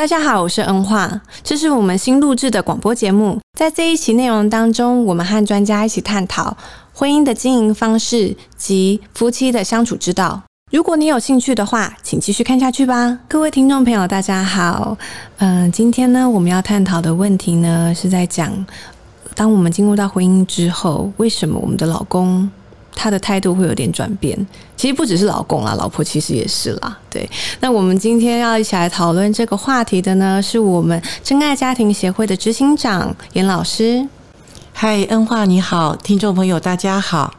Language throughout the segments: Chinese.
大家好，我是恩化，这是我们新录制的广播节目。在这一期内容当中，我们和专家一起探讨婚姻的经营方式及夫妻的相处之道。如果你有兴趣的话，请继续看下去吧。各位听众朋友，大家好。嗯，今天呢，我们要探讨的问题呢，是在讲，当我们进入到婚姻之后，为什么我们的老公？他的态度会有点转变，其实不只是老公啦，老婆其实也是啦。对，那我们今天要一起来讨论这个话题的呢，是我们真爱家庭协会的执行长严老师。嗨，恩化你好，听众朋友大家好。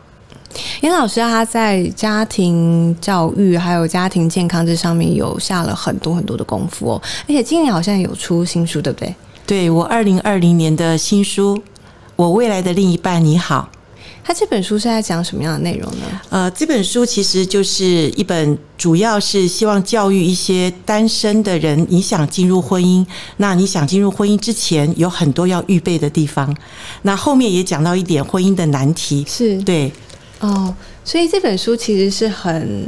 严老师他在家庭教育还有家庭健康这上面有下了很多很多的功夫哦，而且今年好像有出新书，对不对？对我二零二零年的新书《我未来的另一半你好》。他这本书是在讲什么样的内容呢？呃，这本书其实就是一本，主要是希望教育一些单身的人，你想进入婚姻，那你想进入婚姻之前，有很多要预备的地方。那后面也讲到一点婚姻的难题，是对哦，所以这本书其实是很。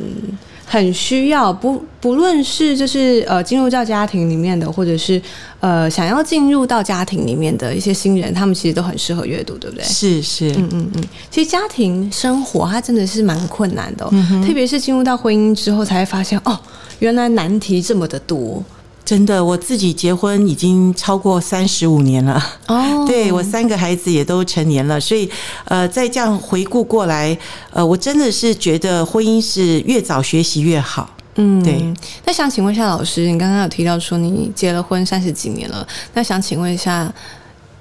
很需要不不论是就是呃进入到家庭里面的，或者是呃想要进入到家庭里面的一些新人，他们其实都很适合阅读，对不对？是是，嗯嗯嗯。其实家庭生活它真的是蛮困难的，特别是进入到婚姻之后，才会发现哦，原来难题这么的多。真的，我自己结婚已经超过三十五年了。哦，对我三个孩子也都成年了，所以呃，再这样回顾过来，呃，我真的是觉得婚姻是越早学习越好。嗯，对。那想请问一下老师，你刚刚有提到说你结了婚三十几年了，那想请问一下，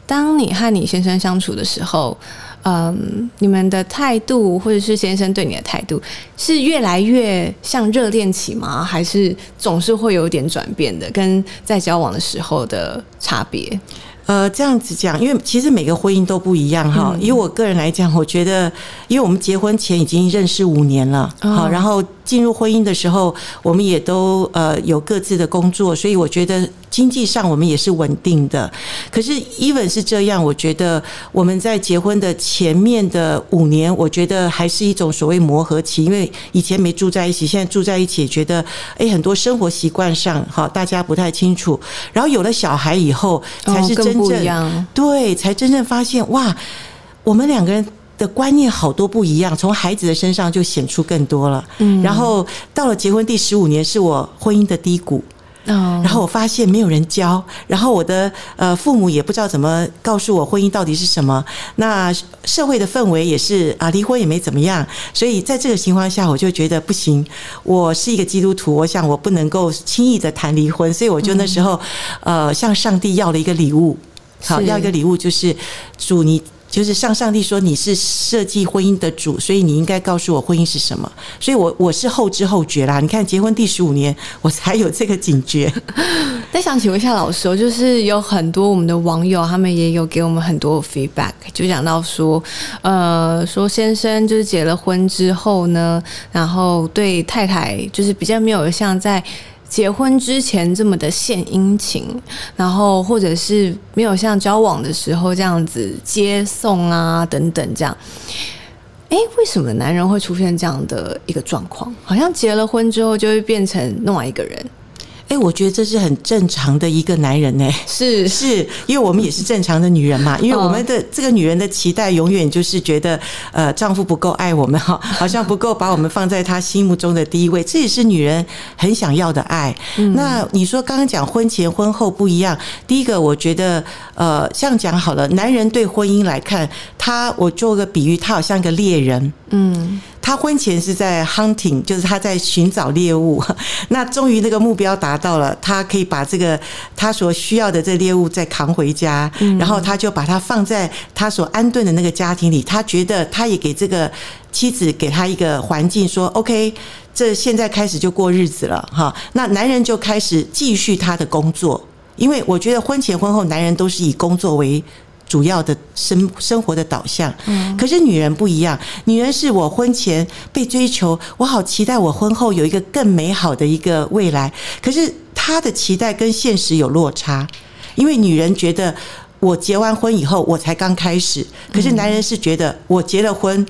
当你和你先生相处的时候。嗯，你们的态度，或者是先生对你的态度，是越来越像热恋期吗？还是总是会有点转变的？跟在交往的时候的差别？呃，这样子讲，因为其实每个婚姻都不一样哈。以我个人来讲，我觉得，因为我们结婚前已经认识五年了，好，然后进入婚姻的时候，我们也都呃有各自的工作，所以我觉得。经济上我们也是稳定的，可是 even 是这样，我觉得我们在结婚的前面的五年，我觉得还是一种所谓磨合期，因为以前没住在一起，现在住在一起，觉得哎很多生活习惯上哈大家不太清楚，然后有了小孩以后，才是真正对，才真正发现哇，我们两个人的观念好多不一样，从孩子的身上就显出更多了。嗯，然后到了结婚第十五年，是我婚姻的低谷。然后我发现没有人教，然后我的呃父母也不知道怎么告诉我婚姻到底是什么。那社会的氛围也是啊，离婚也没怎么样。所以在这个情况下，我就觉得不行。我是一个基督徒，我想我不能够轻易的谈离婚，所以我就那时候呃向上帝要了一个礼物，好要一个礼物就是主你。就是向上帝说你是设计婚姻的主，所以你应该告诉我婚姻是什么。所以我我是后知后觉啦。你看结婚第十五年，我才有这个警觉。那想请问一下老师，就是有很多我们的网友，他们也有给我们很多 feedback，就讲到说，呃，说先生就是结了婚之后呢，然后对太太就是比较没有像在。结婚之前这么的献殷勤，然后或者是没有像交往的时候这样子接送啊等等这样，哎，为什么男人会出现这样的一个状况？好像结了婚之后就会变成另外一个人。哎，我觉得这是很正常的一个男人呢。是 是，因为我们也是正常的女人嘛。因为我们的这个女人的期待永远就是觉得，呃，丈夫不够爱我们哈，好像不够把我们放在他心目中的第一位。这也是女人很想要的爱。那你说刚刚讲婚前婚后不一样，第一个我觉得，呃，像讲好了，男人对婚姻来看，他我做个比喻，他好像一个猎人。嗯。他婚前是在 hunting，就是他在寻找猎物。那终于那个目标达到了，他可以把这个他所需要的这猎物再扛回家，然后他就把它放在他所安顿的那个家庭里。他觉得他也给这个妻子给他一个环境，说 OK，这现在开始就过日子了哈。那男人就开始继续他的工作，因为我觉得婚前婚后男人都是以工作为。主要的生生活的导向，嗯，可是女人不一样，女人是我婚前被追求，我好期待我婚后有一个更美好的一个未来，可是她的期待跟现实有落差，因为女人觉得我结完婚以后我才刚开始，可是男人是觉得我结了婚。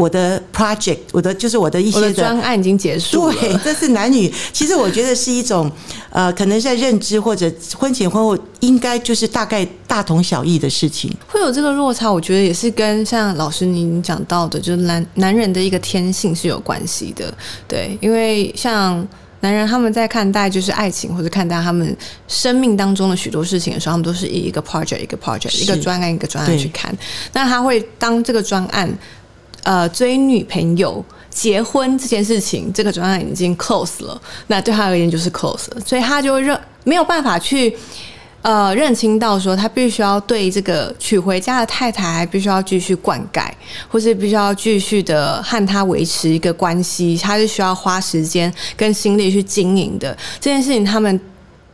我的 project，我的就是我的一些的专案已经结束了。对，这是男女，其实我觉得是一种呃，可能在认知或者婚前婚后应该就是大概大同小异的事情。会有这个落差，我觉得也是跟像老师您讲到的，就是男男人的一个天性是有关系的。对，因为像男人他们在看待就是爱情或者看待他们生命当中的许多事情的时候，他们都是以一个 project 一个 project 一个专案一个专案去看。那他会当这个专案。呃，追女朋友、结婚这件事情，这个专案已经 close 了，那对他而言就是 close 了，所以他就认没有办法去呃认清到说，他必须要对这个娶回家的太太，还必须要继续灌溉，或是必须要继续的和他维持一个关系，他是需要花时间跟心力去经营的这件事情，他们。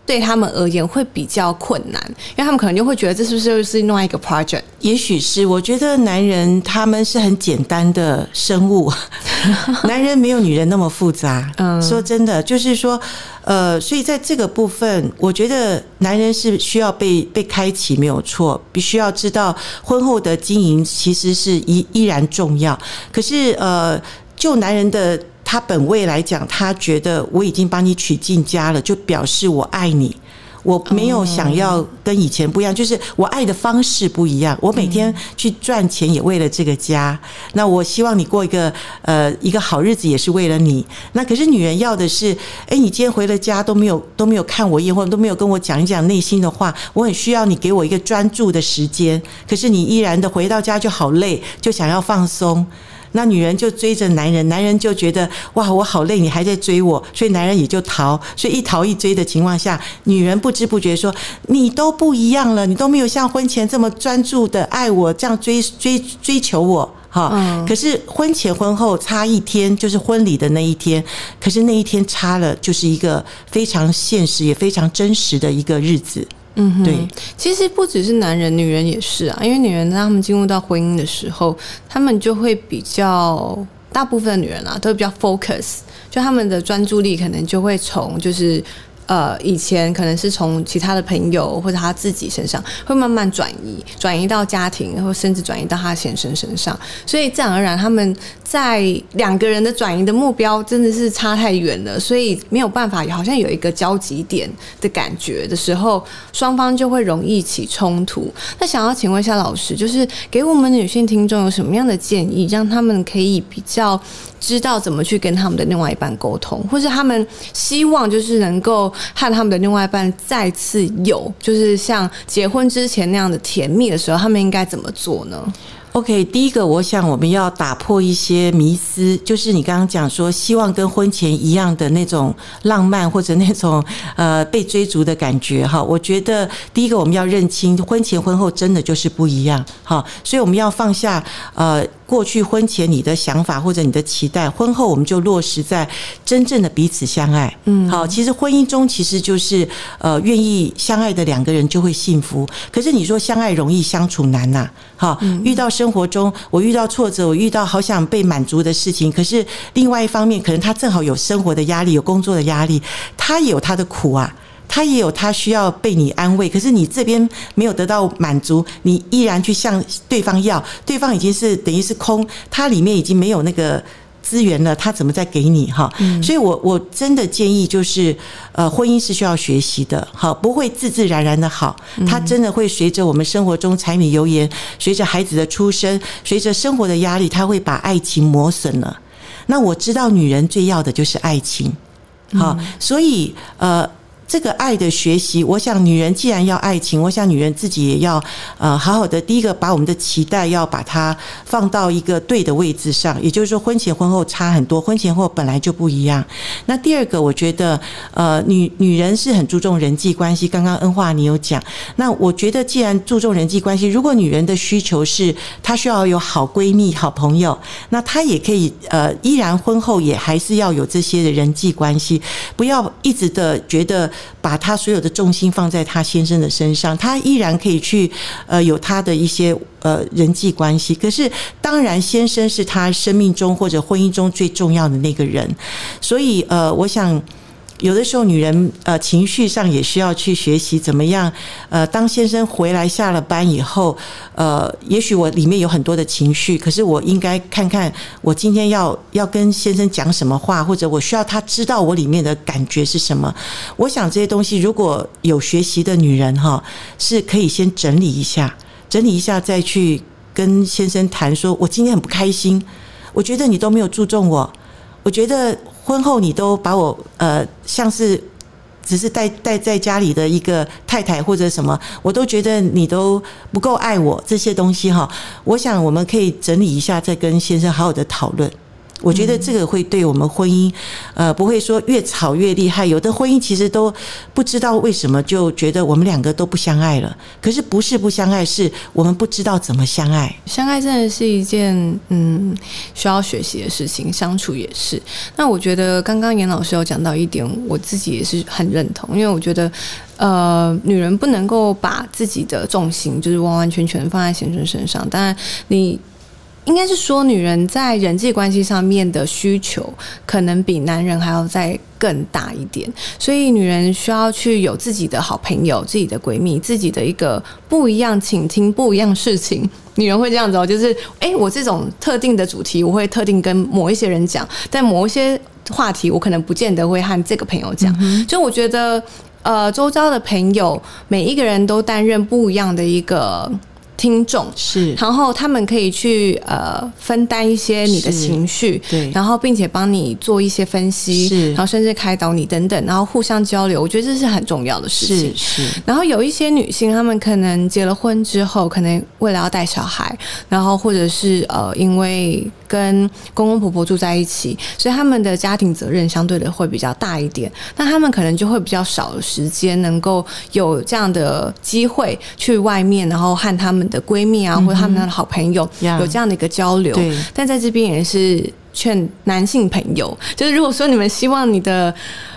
对他们而言会比较困难，因为他们可能就会觉得这是不是又是另外一个 project？也许是，我觉得男人他们是很简单的生物，男人没有女人那么复杂。嗯，说真的，就是说，呃，所以在这个部分，我觉得男人是需要被被开启，没有错，必须要知道婚后的经营其实是依依然重要。可是，呃，就男人的。他本位来讲，他觉得我已经把你娶进家了，就表示我爱你。我没有想要跟以前不一样，就是我爱的方式不一样。我每天去赚钱也为了这个家。那我希望你过一个呃一个好日子，也是为了你。那可是女人要的是，哎，你今天回了家都没有都没有看我一眼，或者都没有跟我讲一讲内心的话。我很需要你给我一个专注的时间。可是你依然的回到家就好累，就想要放松。那女人就追着男人，男人就觉得哇，我好累，你还在追我，所以男人也就逃。所以一逃一追的情况下，女人不知不觉说：“你都不一样了，你都没有像婚前这么专注的爱我，这样追追追求我。”哈，可是婚前婚后差一天，就是婚礼的那一天。可是那一天差了，就是一个非常现实也非常真实的一个日子。嗯，对，其实不只是男人，女人也是啊。因为女人当他们进入到婚姻的时候，他们就会比较，大部分的女人啊，都比较 focus，就他们的专注力可能就会从就是。呃，以前可能是从其他的朋友或者他自己身上，会慢慢转移，转移到家庭，或甚至转移到他先生身上。所以自然而然，他们在两个人的转移的目标真的是差太远了，所以没有办法，好像有一个交集点的感觉的时候，双方就会容易起冲突。那想要请问一下老师，就是给我们女性听众有什么样的建议，让他们可以比较知道怎么去跟他们的另外一半沟通，或是他们希望就是能够。和他们的另外一半再次有，就是像结婚之前那样的甜蜜的时候，他们应该怎么做呢？？OK，第一个，我想我们要打破一些迷思，就是你刚刚讲说，希望跟婚前一样的那种浪漫或者那种呃被追逐的感觉哈。我觉得第一个我们要认清，婚前婚后真的就是不一样哈，所以我们要放下呃过去婚前你的想法或者你的期待，婚后我们就落实在真正的彼此相爱。嗯，好，其实婚姻中其实就是呃愿意相爱的两个人就会幸福，可是你说相爱容易相处难呐。好，遇到生生活中我遇到挫折，我遇到好想被满足的事情，可是另外一方面，可能他正好有生活的压力，有工作的压力，他也有他的苦啊，他也有他需要被你安慰，可是你这边没有得到满足，你依然去向对方要，对方已经是等于是空，他里面已经没有那个。资源了，他怎么再给你哈？所以，我我真的建议就是，呃，婚姻是需要学习的，好，不会自自然然的好，它真的会随着我们生活中柴米油盐，随着孩子的出生，随着生活的压力，他会把爱情磨损了。那我知道，女人最要的就是爱情，好，所以呃。这个爱的学习，我想女人既然要爱情，我想女人自己也要呃好好的。第一个，把我们的期待要把它放到一个对的位置上，也就是说，婚前婚后差很多，婚前后本来就不一样。那第二个，我觉得呃女女人是很注重人际关系。刚刚恩化你有讲，那我觉得既然注重人际关系，如果女人的需求是她需要有好闺蜜、好朋友，那她也可以呃依然婚后也还是要有这些的人际关系，不要一直的觉得。把他所有的重心放在他先生的身上，他依然可以去呃有他的一些呃人际关系。可是当然，先生是他生命中或者婚姻中最重要的那个人，所以呃，我想有的时候女人呃情绪上也需要去学习怎么样呃，当先生回来下了班以后，呃，也许我里面有很多的情绪，可是我应该看看我今天要要跟先生讲什么话，或者我需要他知道我里面的感觉是什么。我想这些东西如果有学习的女人哈，是可以先整理一下，整理一下再去跟先生谈，说我今天很不开心，我觉得你都没有注重我，我觉得。婚后你都把我呃像是只是带带在家里的一个太太或者什么，我都觉得你都不够爱我这些东西哈。我想我们可以整理一下，再跟先生好好的讨论。我觉得这个会对我们婚姻，呃，不会说越吵越厉害。有的婚姻其实都不知道为什么就觉得我们两个都不相爱了。可是不是不相爱，是我们不知道怎么相爱。相爱真的是一件嗯需要学习的事情，相处也是。那我觉得刚刚严老师有讲到一点，我自己也是很认同，因为我觉得呃，女人不能够把自己的重心就是完完全全放在先生身上。当然你。应该是说，女人在人际关系上面的需求，可能比男人还要再更大一点。所以，女人需要去有自己的好朋友、自己的闺蜜、自己的一个不一样倾听、不一样事情。女人会这样子哦，就是哎，我这种特定的主题，我会特定跟某一些人讲；但某一些话题，我可能不见得会和这个朋友讲。就我觉得，呃，周遭的朋友，每一个人都担任不一样的一个。听众是，然后他们可以去呃分担一些你的情绪，对，然后并且帮你做一些分析，是，然后甚至开导你等等，然后互相交流，我觉得这是很重要的事情。是，然后有一些女性，她们可能结了婚之后，可能为了要带小孩，然后或者是呃因为。跟公公婆婆住在一起，所以他们的家庭责任相对的会比较大一点。那他们可能就会比较少的时间，能够有这样的机会去外面，然后和他们的闺蜜啊，或者他们的好朋友有这样的一个交流。但在这边也是劝男性朋友，就是如果说你们希望你的。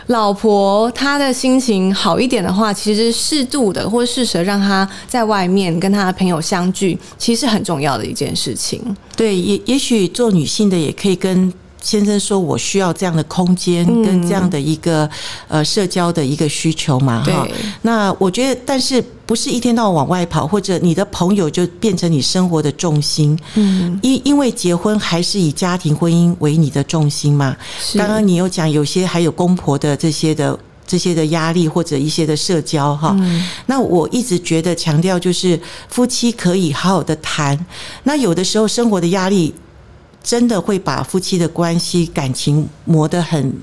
老婆她的心情好一点的话，其实适度的或适时让她在外面跟她的朋友相聚，其实很重要的一件事情。对，也也许做女性的也可以跟。先生说：“我需要这样的空间跟这样的一个呃社交的一个需求嘛？哈，那我觉得，但是不是一天到晚往外跑，或者你的朋友就变成你生活的重心？嗯，因因为结婚还是以家庭婚姻为你的重心嘛。刚刚你有讲，有些还有公婆的这些的这些的压力，或者一些的社交哈。那我一直觉得强调就是夫妻可以好好的谈。那有的时候生活的压力。”真的会把夫妻的关系感情磨得很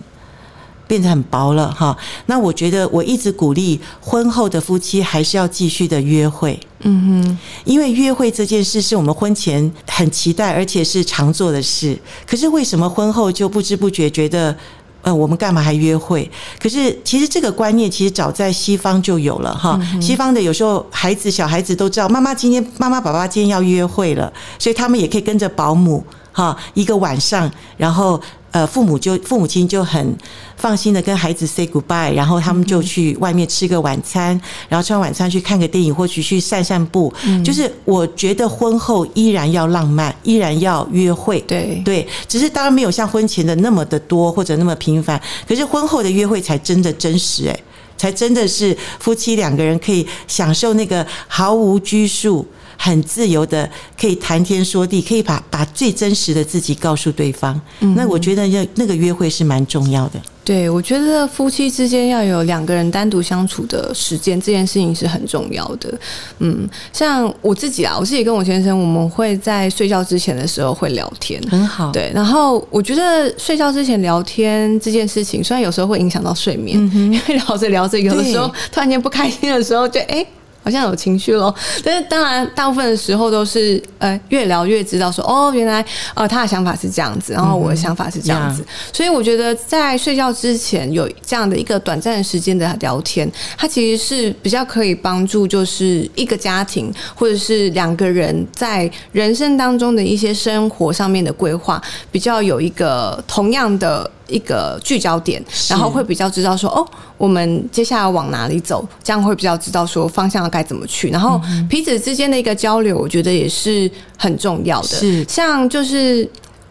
变得很薄了哈。那我觉得我一直鼓励婚后的夫妻还是要继续的约会，嗯哼，因为约会这件事是我们婚前很期待而且是常做的事。可是为什么婚后就不知不觉觉得，呃，我们干嘛还约会？可是其实这个观念其实早在西方就有了哈。西方的有时候孩子小孩子都知道，妈妈今天妈妈爸爸今天要约会了，所以他们也可以跟着保姆。哈，一个晚上，然后呃，父母就父母亲就很放心的跟孩子 say goodbye，然后他们就去外面吃个晚餐，然后吃完晚餐去看个电影，或许去散散步。就是我觉得婚后依然要浪漫，依然要约会。对对，只是当然没有像婚前的那么的多或者那么频繁，可是婚后的约会才真的真实，哎，才真的是夫妻两个人可以享受那个毫无拘束。很自由的，可以谈天说地，可以把把最真实的自己告诉对方。那我觉得那那个约会是蛮重要的。对，我觉得夫妻之间要有两个人单独相处的时间，这件事情是很重要的。嗯，像我自己啊，我自己跟我先生，我们会在睡觉之前的时候会聊天，很好。对，然后我觉得睡觉之前聊天这件事情，虽然有时候会影响到睡眠，因为聊着聊着，有的时候突然间不开心的时候，就哎。好像有情绪咯。但是当然，大部分的时候都是呃，越聊越知道说哦，原来呃，他的想法是这样子，然后我的想法是这样子。所以我觉得在睡觉之前有这样的一个短暂的时间的聊天，它其实是比较可以帮助，就是一个家庭或者是两个人在人生当中的一些生活上面的规划，比较有一个同样的。一个聚焦点，然后会比较知道说哦，我们接下来往哪里走，这样会比较知道说方向该怎么去。然后彼此之间的一个交流，我觉得也是很重要的。是像就是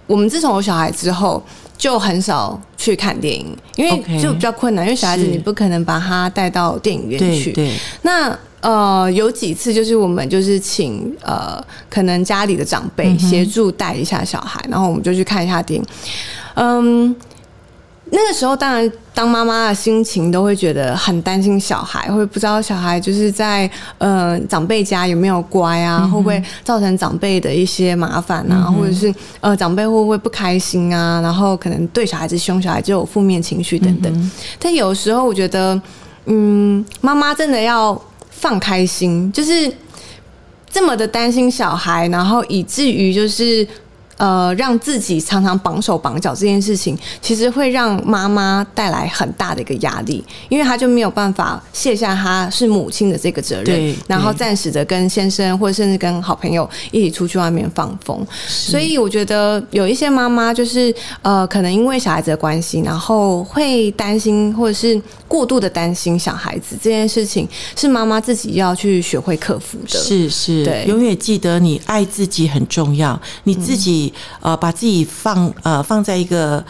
我们自从有小孩之后，就很少去看电影，因为就比较困难，因为小孩子你不可能把他带到电影院去。对对，那呃，有几次就是我们就是请呃，可能家里的长嗯辈协助带一下小孩，然后我们就去看一下电影。嗯，那个时候当然当妈妈的心情都会觉得很担心小孩，会不知道小孩就是在呃长辈家有没有乖啊，会不会造成长辈的一些麻烦啊，或者是呃长辈会不会不开心啊，然后可能对小孩子凶，小孩就有负面情绪等等。但有时候我觉得，嗯，妈妈真的要放开心，就是这么的担心小孩，然后以至于就是。呃，让自己常常绑手绑脚这件事情，其实会让妈妈带来很大的一个压力，因为她就没有办法卸下她是母亲的这个责任对，然后暂时的跟先生或者甚至跟好朋友一起出去外面放风。所以我觉得有一些妈妈就是呃，可能因为小孩子的关系，然后会担心或者是过度的担心小孩子这件事情，是妈妈自己要去学会克服的。是是，对永远记得你爱自己很重要，你自己、呃把自己放呃放在一个。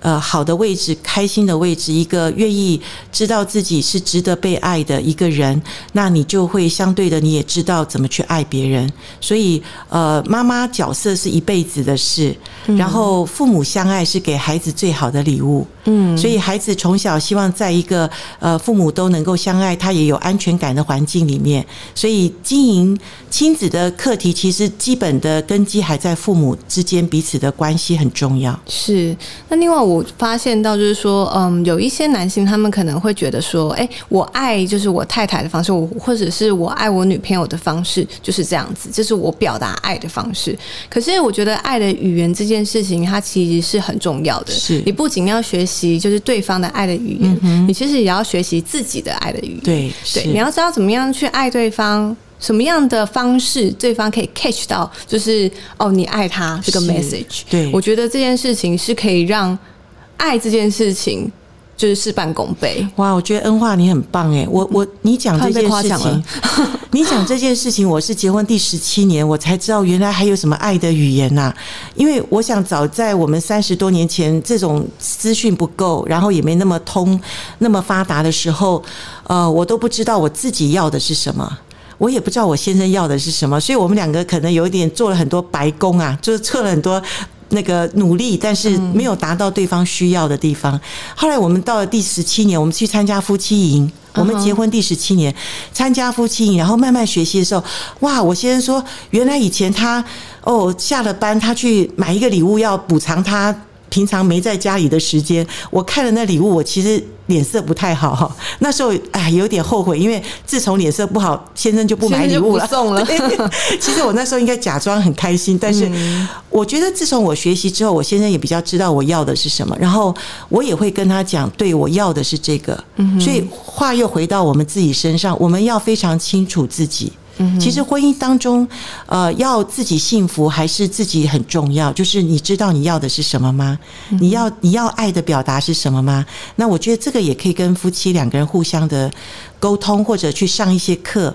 呃，好的位置，开心的位置，一个愿意知道自己是值得被爱的一个人，那你就会相对的，你也知道怎么去爱别人。所以，呃，妈妈角色是一辈子的事，然后父母相爱是给孩子最好的礼物。嗯，所以孩子从小希望在一个呃父母都能够相爱，他也有安全感的环境里面。所以经营亲子的课题，其实基本的根基还在父母之间彼此的关系很重要。是，那另外我发现到就是说，嗯，有一些男性他们可能会觉得说，哎、我爱就是我太太的方式，我或者是我爱我女朋友的方式就是这样子，这是我表达爱的方式。可是我觉得爱的语言这件事情，它其实是很重要的。是你不仅要学习就是对方的爱的语言，你其实也要学习自己的爱的语言。对，对，你要知道怎么样去爱对方，什么样的方式对方可以 catch 到，就是哦，你爱他这个 message。对我觉得这件事情是可以让爱这件事情就是事半功倍。哇，我觉得恩化你很棒哎！我我你讲这件事情 你讲这件事情，我是结婚第十七年，我才知道原来还有什么爱的语言呐、因为我想早在我们三十多年前，这种资讯不够，然后也没那么通、那么发达的时候，呃，我都不知道我自己要的是什么。我也不知道我先生要的是什么，所以我们两个可能有一点做了很多白工啊，就是测了很多那个努力，但是没有达到对方需要的地方。后来我们到了第十七年，我们去参加夫妻营。我们结婚第十七年，参加夫妻营，然后慢慢学习的时候，哇！我先生说，原来以前他哦下了班，他去买一个礼物要补偿他平常没在家里的时间。我看了那礼物，我其实脸色不太好哈。那时候哎，有点后悔，因为自从脸色不好，先生就不买礼物了，送了 其实我那时候应该假装很开心，但是我觉得自从我学习之后，我先生也比较知道我要的是什么，然后我也会跟他讲，对我要的是这个。所以话又回到我们自己身上，我们要非常清楚自己。其实婚姻当中，呃，要自己幸福还是自己很重要。就是你知道你要的是什么吗？你要你要爱的表达是什么吗？那我觉得这个也可以跟夫妻两个人互相的沟通，或者去上一些课，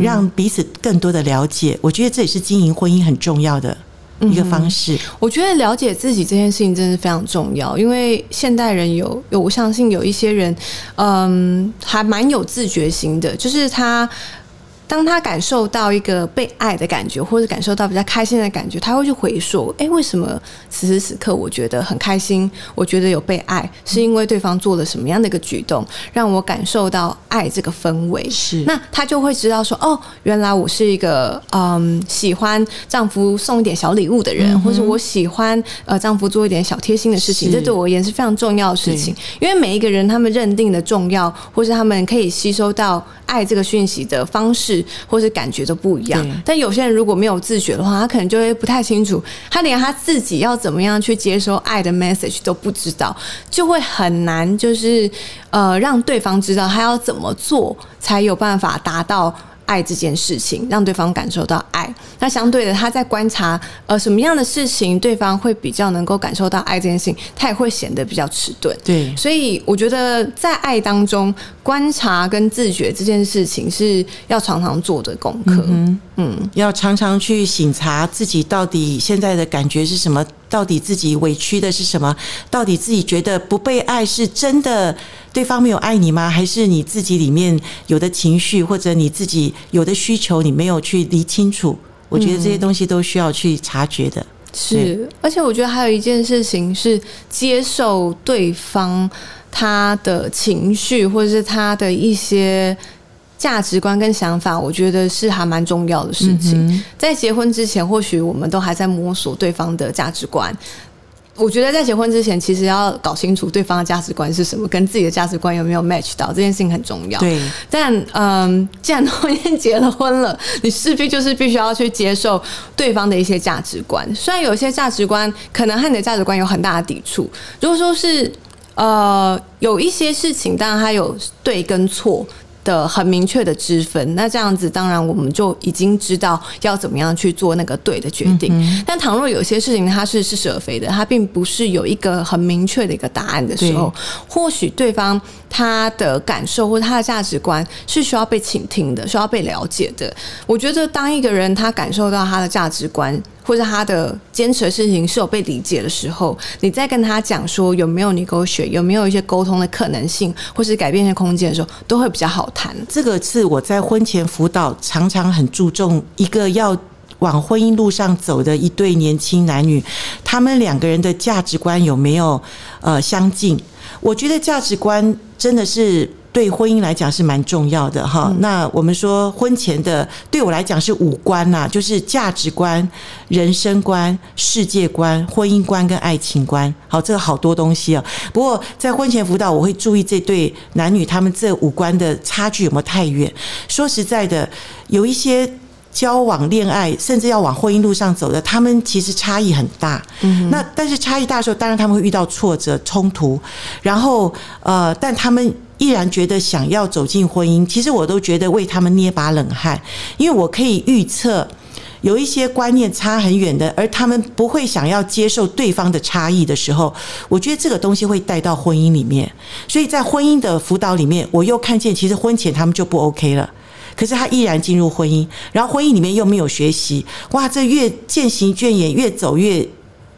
让彼此更多的了解。我觉得这也是经营婚姻很重要的一个方式。我觉得了解自己这件事情真的是非常重要，因为现代人有有，我相信有一些人，嗯，还蛮有自觉心的，就是他。当他感受到一个被爱的感觉，或者感受到比较开心的感觉，他会去回溯：哎，为什么此时此刻我觉得很开心？我觉得有被爱，是因为对方做了什么样的一个举动，让我感受到爱这个氛围。是那他就会知道说：哦，原来我是一个嗯喜欢丈夫送一点小礼物的人，或者我喜欢呃丈夫做一点小贴心的事情，这对我而言是非常重要的事情。因为每一个人他们认定的重要，或是他们可以吸收到爱这个讯息的方式或是感觉都不一样。但有些人如果没有自觉的话，他可能就会不太清楚，他连他自己要怎么样去接收爱的 message 都不知道，就会很难就是呃让对方知道他要怎么做才有办法达到。爱这件事情，让对方感受到爱。那相对的，他在观察呃什么样的事情，对方会比较能够感受到爱这件事情，他也会显得比较迟钝。对，所以我觉得在爱当中，观察跟自觉这件事情是要常常做的功课。嗯嗯，要常常去醒察自己到底现在的感觉是什么，到底自己委屈的是什么，到底自己觉得不被爱是真的对方没有爱你吗？还是你自己里面有的情绪或者你自己有的需求你没有去理清楚？我觉得这些东西都需要去察觉的。是，而且我觉得还有一件事情是接受对方他的情绪，或者是他的一些价值观跟想法，我觉得是还蛮重要的事情。在结婚之前，或许我们都还在摸索对方的价值观。我觉得在结婚之前，其实要搞清楚对方的价值观是什么，跟自己的价值观有没有 match 到，这件事情很重要。对。但嗯，既然都已经结了婚了，你势必就是必须要去接受对方的一些价值观。虽然有些价值观可能和你的价值观有很大的抵触。如果说是呃有一些事情，当然它有对跟错。的很明确的之分，那这样子当然我们就已经知道要怎么样去做那个对的决定。但倘若有些事情它是似是而非的，它并不是有一个很明确的一个答案的时候，或许对方他的感受或者他的价值观是需要被倾听的，需要被了解的。我觉得当一个人他感受到他的价值观。或者他的坚持的事情是有被理解的时候，你再跟他讲说有没有你沟学，有没有一些沟通的可能性，或是改变的空间的时候，都会比较好谈。这个是我在婚前辅导常常很注重一个要往婚姻路上走的一对年轻男女，他们两个人的价值观有没有呃相近？我觉得价值观真的是。对婚姻来讲是蛮重要的哈。那我们说婚前的，对我来讲是五观呐，就是价值观、人生观、世界观、婚姻观跟爱情观。好，这个好多东西啊。不过在婚前辅导，我会注意这对男女他们这五官的差距有没有太远。说实在的，有一些交往、恋爱，甚至要往婚姻路上走的，他们其实差异很大。嗯，那但是差异大的时候，当然他们会遇到挫折、冲突，然后呃，但他们。依然觉得想要走进婚姻，其实我都觉得为他们捏把冷汗，因为我可以预测有一些观念差很远的，而他们不会想要接受对方的差异的时候，我觉得这个东西会带到婚姻里面。所以在婚姻的辅导里面，我又看见其实婚前他们就不 OK 了，可是他依然进入婚姻，然后婚姻里面又没有学习，哇，这越渐行渐远，越走越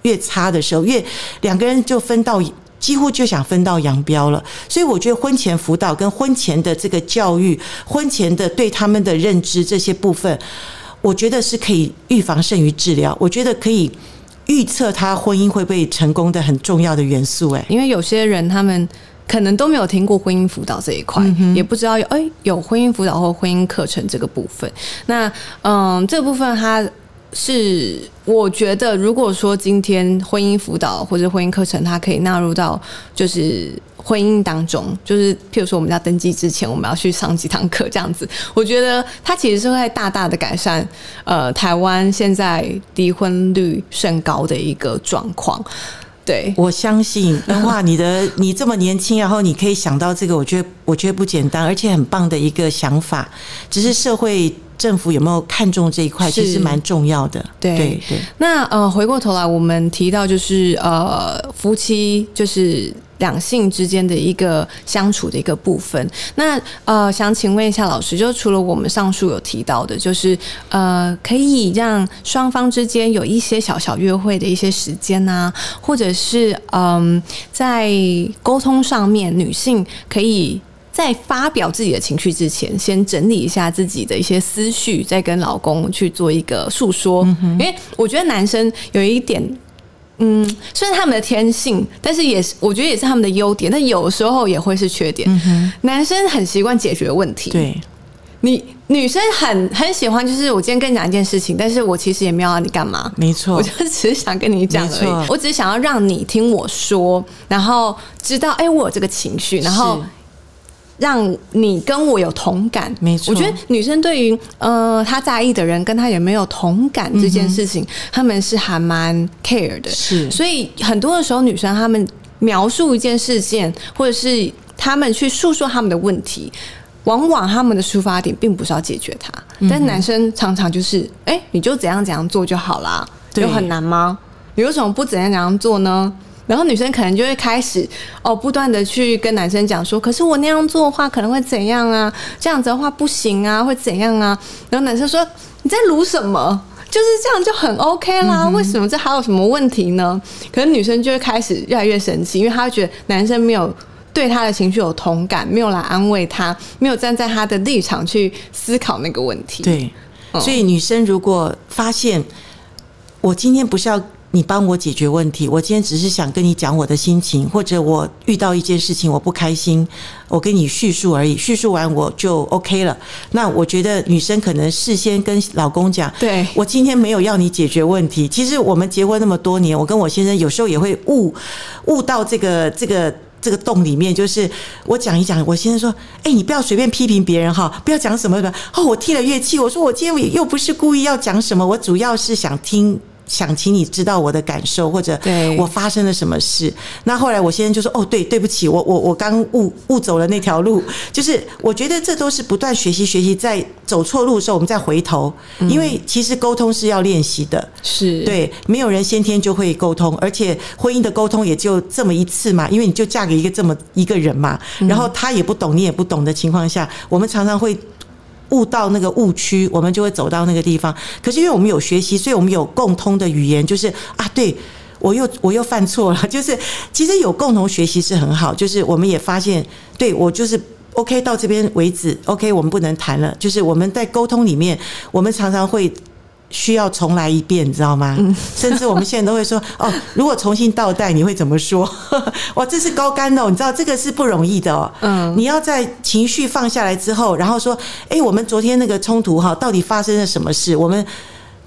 越差的时候，越两个人就分到。几乎就想分道扬镳了，所以我觉得婚前辅导跟婚前的这个教育，婚前的对他们的认知这些部分，我觉得是可以预防胜于治疗。我觉得可以预测他婚姻会不会成功的很重要的元素。哎，因为有些人他们可能都没有听过婚姻辅导这一块，也不知道有哎有婚姻辅导或婚姻课程这个部分。那嗯，这部分他。是，我觉得如果说今天婚姻辅导或者婚姻课程，它可以纳入到就是婚姻当中，就是譬如说我们要登记之前，我们要去上几堂课这样子，我觉得它其实是会大大的改善呃台湾现在离婚率甚高的一个状况。对我相信，哇，你的你这么年轻，然后你可以想到这个，我觉得我觉得不简单，而且很棒的一个想法，只是社会。政府有没有看重这一块？其实蛮重要的。对对。那呃，回过头来，我们提到就是呃，夫妻就是两性之间的一个相处的一个部分。那呃，想请问一下老师，就除了我们上述有提到的，就是呃，可以让双方之间有一些小小约会的一些时间呐，或者是嗯，在沟通上面，女性可以。在发表自己的情绪之前，先整理一下自己的一些思绪，再跟老公去做一个诉说。因为我觉得男生有一点，嗯，虽然他们的天性，但是也是我觉得也是他们的优点，但有时候也会是缺点。男生很习惯解决问题，对。你女生很很喜欢，就是我今天跟你讲一件事情，但是我其实也没有要你干嘛，没错，我就只是想跟你讲而已，我只是想要让你听我说，然后知道，哎，我有这个情绪，然后。让你跟我有同感，没错。我觉得女生对于呃她在意的人跟她有没有同感这件事情，他们是还蛮 care 的。是，所以很多的时候，女生她们描述一件事件，或者是他们去诉说他们的问题，往往他们的出发点并不是要解决它。但男生常常就是，哎、你就怎样怎样做就好啦，对有很难吗？你为什么不怎样怎样做呢？然后女生可能就会开始哦，不断的去跟男生讲说，可是我那样做的话可能会怎样啊？这样子的话不行啊，会怎样啊？然后男生说你在撸什么？就是这样就很 OK 啦，为什么这还有什么问题呢？可能女生就会开始越来越生气，因为她会觉得男生没有对她的情绪有同感，没有来安慰她，没有站在她的立场去思考那个问题。对，嗯所以女生如果发现我今天不是要你帮我解决问题，我今天只是想跟你讲我的心情，或者我遇到一件事情我不开心，我跟你叙述而已，叙述完我就 OK 了。那我觉得女生可能事先跟老公讲，对我今天没有要你解决问题。其实我们结婚那么多年，我跟我先生有时候也会误误到这个这个。这个洞里面，就是我讲一讲，我先生说：“哎、你不要随便批评别人哈，不要讲什么的。”哦，我听了乐器，我说我今天又不是故意要讲什么，我主要是想听。想请你知道我的感受，或者对我发生了什么事。那后来我先生就说：“哦，对，对不起，我我我刚误误走了那条路。”就是我觉得这都是不断学习学习，在走错路的时候，我们再回头，因为其实沟通是要练习的。是，对，没有人先天就会沟通，而且婚姻的沟通也就这么一次嘛，因为你就嫁给一个这么一个人嘛，然后他也不懂，你也不懂的情况下，我们常常会。悟到那个误区，我们就会走到那个地方。可是因为我们有学习，所以我们有共通的语言，就是啊，对我又我又犯错了。就是其实有共同学习是很好，就是我们也发现，对我就是。OK，到这边为止。OK，我们不能谈了。就是我们在沟通里面，我们常常会需要重来一遍，你知道吗？甚至我们现在都会说，哦，如果重新倒带，你会怎么说？哇，这是高干哦，你知道这个是不容易的哦。嗯你要在情绪放下来之后，然后说，哎，我们昨天那个冲突哈，到底发生了什么事？我们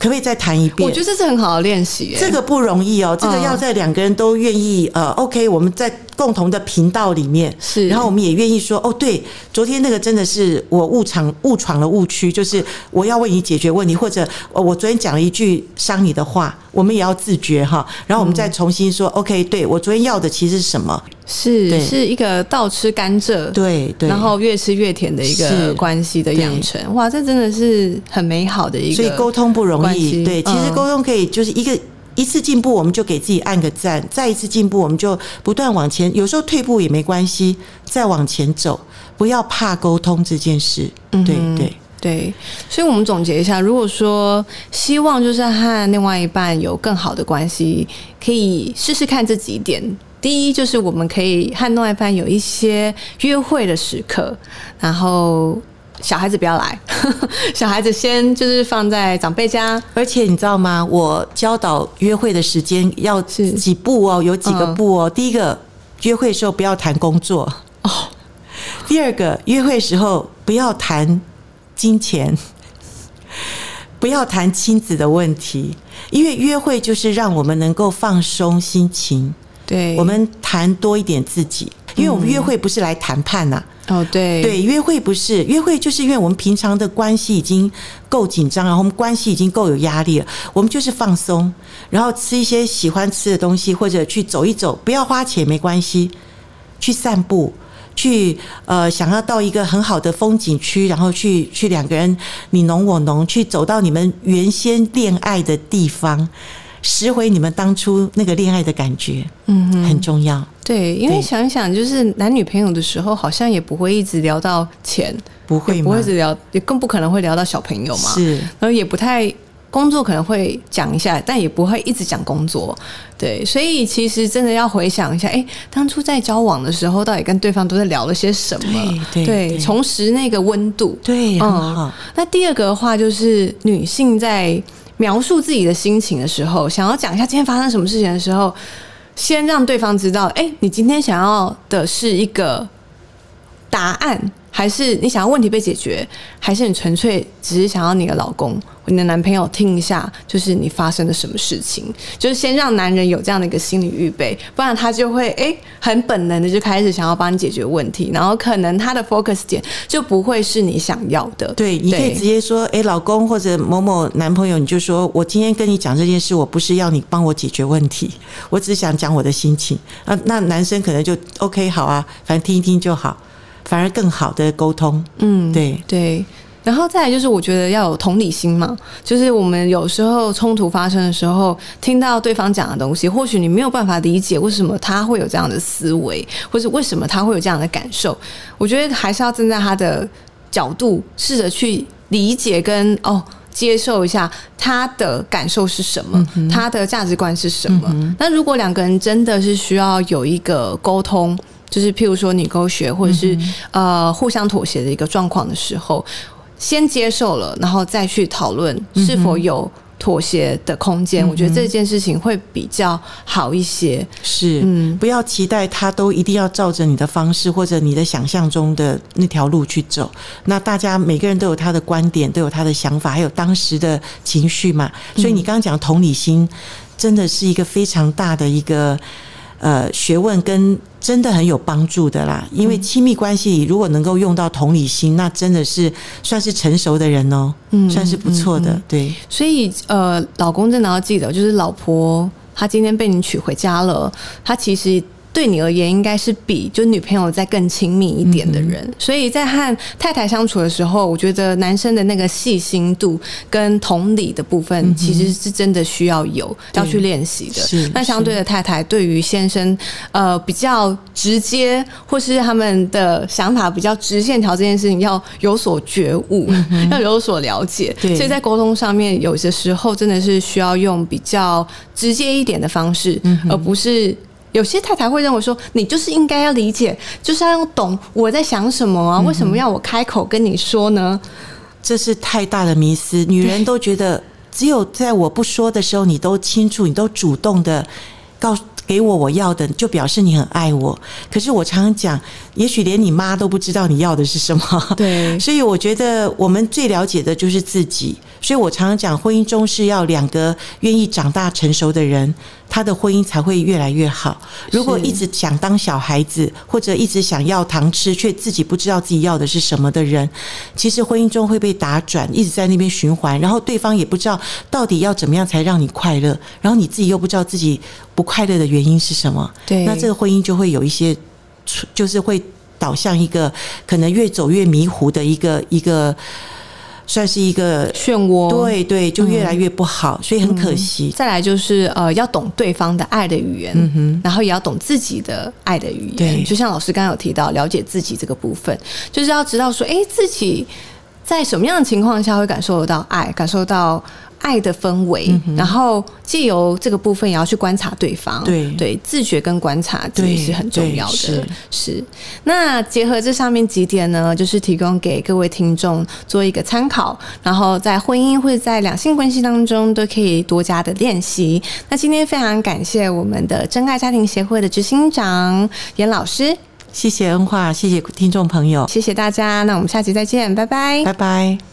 可不可以再谈一遍？我觉得这是很好的练习、欸。这个不容易哦，这个嗯要在两个人都愿意呃，OK，我们在共同的频道里面是然后我们也愿意说，哦，对，昨天那个真的是我误闯误闯了误区，就是我要为你解决问题，或者呃我昨天讲了一句伤你的话，我们也要自觉哈，然后我们再重新说、OK，对我昨天要的其实是什么？是是一个倒吃甘蔗，对对，然后越吃越甜的一个关系的养成。哇，这真的是很美好的一个，所以沟通不容易。对，其实嗯沟通可以就是一个。一次进步，我们就给自己按个赞；再一次进步，我们就不断往前。有时候退步也没关系，再往前走，不要怕沟通这件事。对嗯对，对，所以我们总结一下，如果说希望就是和另外一半有更好的关系，可以试试看这几点。第一，就是我们可以和另外一半有一些约会的时刻，然后小孩子不要来，小孩子先就是放在长辈家，而且你知道吗？我教导约会的时间要是几步哦，有几个嗯步哦。第一个，约会的时候不要谈工作哦。第二个，约会时候不要谈金钱，不要谈亲子的问题，因为约会就是让我们能够放松心情，对，我们谈多一点自己。因为我们约会不是来谈判呐、哦，对对，约会不是约会，就是因为我们平常的关系已经够紧张，然后我们关系已经够有压力了，我们就是放松，然后吃一些喜欢吃的东西，或者去走一走，不要花钱没关系，去散步。去呃，想要到一个很好的风景区，然后去去两个人你侬我侬，去走到你们原先恋爱的地方，拾回你们当初那个恋爱的感觉，嗯哼很重要。对，因为想一想，就是男女朋友的时候，好像也不会一直聊到钱，不会吗不会一？直聊，也更不可能会聊到小朋友嘛。是，然后也不太工作可能会讲一下，但也不会一直讲工作。对，所以其实真的要回想一下，哎，当初在交往的时候，到底跟对方都在聊了些什么？对重拾那个温度。对，很好。那第二个的话，就是女性在描述自己的心情的时候，想要讲一下今天发生什么事情的时候，先让对方知道，哎、你今天想要的是一个答案，还是你想要问题被解决，还是你纯粹只是想要你的老公、你的男朋友听一下，就是你发生了什么事情，就是先让男人有这样的一个心理预备，不然他就会哎、很本能的就开始想要帮你解决问题，然后可能他的 focus 点就不会是你想要的。对，你可以直接说，哎，老公或者某某男朋友，你就说我今天跟你讲这件事，我不是要你帮我解决问题，我只是想讲我的心情。啊，那男生可能就 OK 好啊，反正听一听就好，反而更好的沟通。嗯，对对，然后再来就是，我觉得要有同理心嘛，就是我们有时候冲突发生的时候，听到对方讲的东西，或许你没有办法理解为什么他会有这样的思维，或是为什么他会有这样的感受。我觉得还是要站在他的角度，试着去理解跟哦接受一下他的感受是什么，他的价值观是什么。那如果两个人真的是需要有一个沟通，就是譬如说你沟学，或者是呃互相妥协的一个状况的时候。先接受了，然后再去讨论是否有妥协的空间。我觉得这件事情会比较好一些。是，嗯，不要期待他都一定要照着你的方式或者你的想象中的那条路去走。那大家每个人都有他的观点，都有他的想法，还有当时的情绪嘛。所以你刚刚讲同理心，真的是一个非常大的一个。呃，学问跟真的很有帮助的啦，因为亲密关系如果能够用到同理心，那真的是算是成熟的人哦，嗯，算是不错的，对。所以呃，老公真的要记得，就是老婆她今天被你娶回家了，她其实。对你而言，应该是比就女朋友再更亲密一点的人，所以在和太太相处的时候，我觉得男生的那个细心度跟同理的部分，其实是真的需要有要去练习的。那相对的，太太对于先生呃比较直接，或是他们的想法比较直线条这件事情，要有所觉悟，要有所了解。所以在沟通上面，有些时候真的是需要用比较直接一点的方式，而不是。有些太太会认为说，你就是应该要理解，就是要懂我在想什么啊？为什么要我开口跟你说呢？这是太大的迷思。女人都觉得，只有在我不说的时候，你都清楚，你都主动的告。给我我要的，就表示你很爱我。可是我常常讲，也许连你妈都不知道你要的是什么。对，所以我觉得我们最了解的就是自己。所以我常常讲，婚姻中是要两个愿意长大成熟的人，他的婚姻才会越来越好。如果一直想当小孩子，或者一直想要糖吃，却自己不知道自己要的是什么的人，其实婚姻中会被打转，一直在那边循环。然后对方也不知道到底要怎么样才让你快乐，然后你自己又不知道自己不快乐的原因是什么。对，那这个婚姻就会有一些，就是会导向一个可能越走越迷糊的一个一个。算是一个漩涡，对对，就越来越不好，所以很可惜。再来就是呃，要懂对方的爱的语言，然后也要懂自己的爱的语言。对，就像老师刚刚有提到，了解自己这个部分，就是要知道说，哎，自己在什么样的情况下会感受得到爱，感受到。爱的氛围，然后借由这个部分也要去观察对方，对。对，自觉跟观察这也是很重要的。是，那结合这上面几点呢，就是提供给各位听众做一个参考，然后在婚姻或者在两性关系当中都可以多加的练习。那今天非常感谢我们的真爱家庭协会的执行长严老师，谢谢恩化，谢谢听众朋友，谢谢大家，那我们下期再见，拜拜，拜拜。